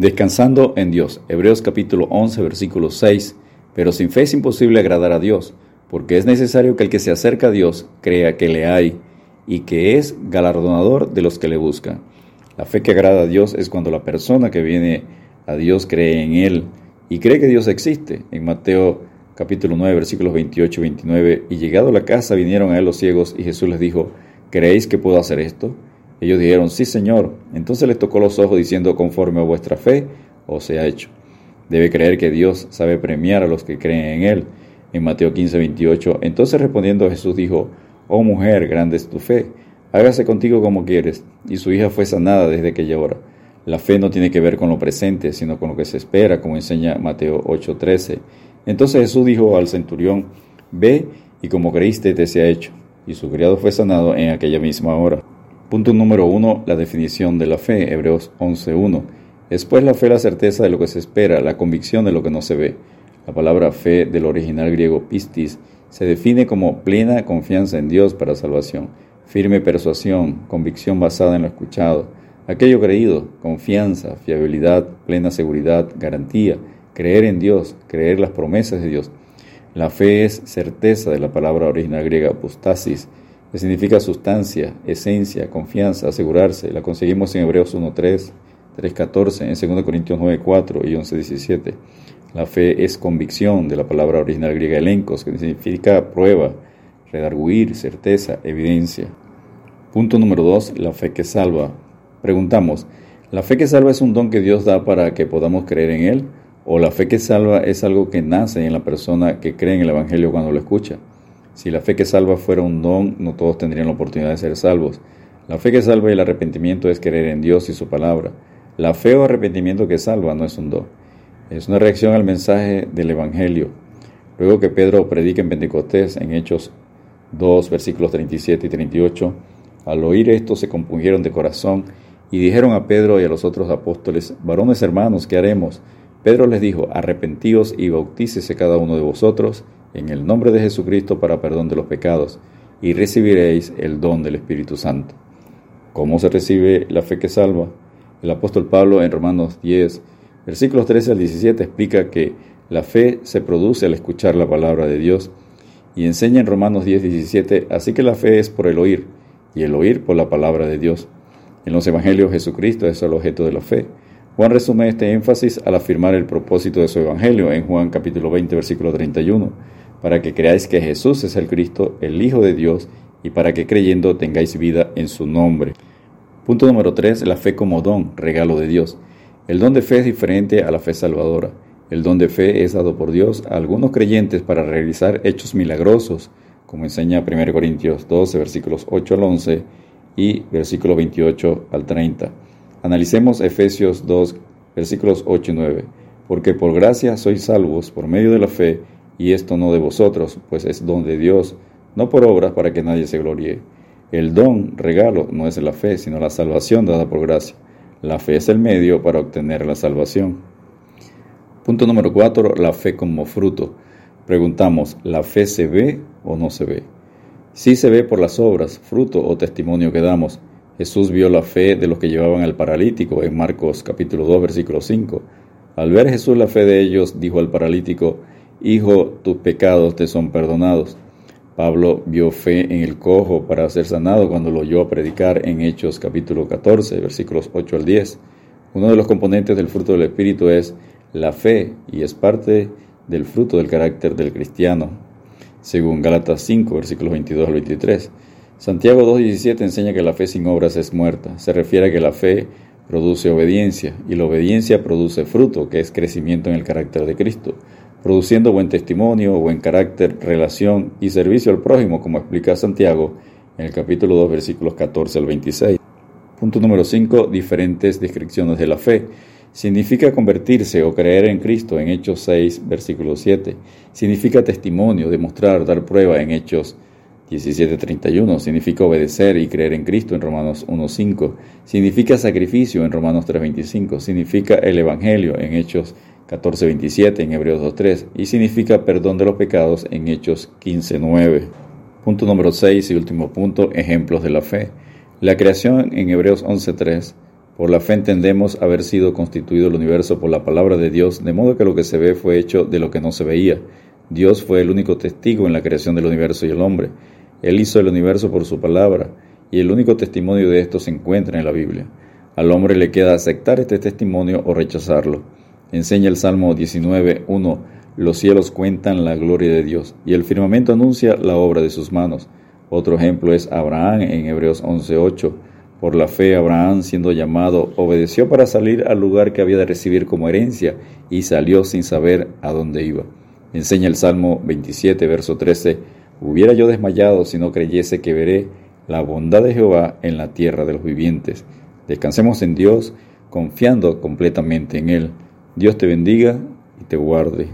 Descansando en Dios. Hebreos capítulo 11, versículo 6. Pero sin fe es imposible agradar a Dios, porque es necesario que el que se acerca a Dios crea que le hay y que es galardonador de los que le buscan. La fe que agrada a Dios es cuando la persona que viene a Dios cree en Él y cree que Dios existe. En Mateo capítulo 9, versículos 28 y 29, y llegado a la casa vinieron a él los ciegos y Jesús les dijo, ¿creéis que puedo hacer esto? Ellos dijeron, sí, Señor. Entonces les tocó los ojos diciendo, conforme a vuestra fe, os ha hecho. Debe creer que Dios sabe premiar a los que creen en Él. En Mateo 15, 28. Entonces respondiendo Jesús dijo, Oh mujer, grande es tu fe, hágase contigo como quieres. Y su hija fue sanada desde que llora. La fe no tiene que ver con lo presente, sino con lo que se espera, como enseña Mateo 8:13. Entonces Jesús dijo al centurión, Ve y como creíste te se ha hecho. Y su criado fue sanado en aquella misma hora. Punto número uno, la definición de la fe, Hebreos 11.1. Es pues la fe la certeza de lo que se espera, la convicción de lo que no se ve. La palabra fe del original griego pistis se define como plena confianza en Dios para salvación, firme persuasión, convicción basada en lo escuchado, aquello creído, confianza, fiabilidad, plena seguridad, garantía, creer en Dios, creer las promesas de Dios. La fe es certeza de la palabra original griega apostasis, que significa sustancia, esencia, confianza, asegurarse. La conseguimos en Hebreos 1.3, 3.14, en 2 Corintios 9.4 y 11.17. La fe es convicción de la palabra original griega elencos, que significa prueba, redarguir, certeza, evidencia. Punto número 2, la fe que salva. Preguntamos, ¿la fe que salva es un don que Dios da para que podamos creer en Él? ¿O la fe que salva es algo que nace en la persona que cree en el Evangelio cuando lo escucha? Si la fe que salva fuera un don, no todos tendrían la oportunidad de ser salvos. La fe que salva y el arrepentimiento es creer en Dios y su palabra. La fe o arrepentimiento que salva no es un don. Es una reacción al mensaje del Evangelio. Luego que Pedro predica en Pentecostés, en Hechos 2, versículos 37 y 38, al oír esto se compungieron de corazón y dijeron a Pedro y a los otros apóstoles, varones hermanos, ¿qué haremos? Pedro les dijo, arrepentíos y bautícese cada uno de vosotros en el nombre de Jesucristo para perdón de los pecados, y recibiréis el don del Espíritu Santo. ¿Cómo se recibe la fe que salva? El apóstol Pablo en Romanos 10, versículos 13 al 17 explica que la fe se produce al escuchar la palabra de Dios y enseña en Romanos 10, 17, así que la fe es por el oír y el oír por la palabra de Dios. En los evangelios Jesucristo es el objeto de la fe. Juan resume este énfasis al afirmar el propósito de su evangelio en Juan capítulo 20 versículo 31 para que creáis que Jesús es el Cristo, el Hijo de Dios, y para que creyendo tengáis vida en su nombre. Punto número 3. La fe como don, regalo de Dios. El don de fe es diferente a la fe salvadora. El don de fe es dado por Dios a algunos creyentes para realizar hechos milagrosos, como enseña 1 Corintios 12, versículos 8 al 11 y versículos 28 al 30. Analicemos Efesios 2, versículos 8 y 9. Porque por gracia sois salvos por medio de la fe, y esto no de vosotros, pues es don de Dios, no por obras para que nadie se gloríe. El don, regalo, no es la fe, sino la salvación dada por gracia. La fe es el medio para obtener la salvación. Punto número 4. La fe como fruto. Preguntamos, ¿la fe se ve o no se ve? Sí se ve por las obras, fruto o testimonio que damos. Jesús vio la fe de los que llevaban al paralítico en Marcos capítulo 2 versículo 5. Al ver Jesús la fe de ellos, dijo al paralítico, Hijo, tus pecados te son perdonados. Pablo vio fe en el cojo para ser sanado cuando lo oyó predicar en Hechos capítulo 14, versículos 8 al 10. Uno de los componentes del fruto del Espíritu es la fe y es parte del fruto del carácter del cristiano, según Gálatas 5, versículos 22 al 23. Santiago 2.17 enseña que la fe sin obras es muerta. Se refiere a que la fe produce obediencia y la obediencia produce fruto, que es crecimiento en el carácter de Cristo produciendo buen testimonio, buen carácter, relación y servicio al prójimo, como explica Santiago en el capítulo 2, versículos 14 al 26. Punto número 5. Diferentes descripciones de la fe. Significa convertirse o creer en Cristo en Hechos 6, versículo 7. Significa testimonio, demostrar, dar prueba en Hechos 17:31. Significa obedecer y creer en Cristo en Romanos 1:5. Significa sacrificio en Romanos 3:25. Significa el Evangelio en Hechos 14.27 en Hebreos 2.3 y significa perdón de los pecados en Hechos 15.9. Punto número 6 y último punto, ejemplos de la fe. La creación en Hebreos 11.3 Por la fe entendemos haber sido constituido el universo por la palabra de Dios, de modo que lo que se ve fue hecho de lo que no se veía. Dios fue el único testigo en la creación del universo y el hombre. Él hizo el universo por su palabra, y el único testimonio de esto se encuentra en la Biblia. Al hombre le queda aceptar este testimonio o rechazarlo. Enseña el Salmo 19, 1, los cielos cuentan la gloria de Dios, y el firmamento anuncia la obra de sus manos. Otro ejemplo es Abraham en Hebreos 11:8. Por la fe, Abraham, siendo llamado, obedeció para salir al lugar que había de recibir como herencia y salió sin saber a dónde iba. Enseña el Salmo 27, verso 13. Hubiera yo desmayado si no creyese que veré la bondad de Jehová en la tierra de los vivientes. Descansemos en Dios, confiando completamente en Él. Dios te bendiga y te guarde.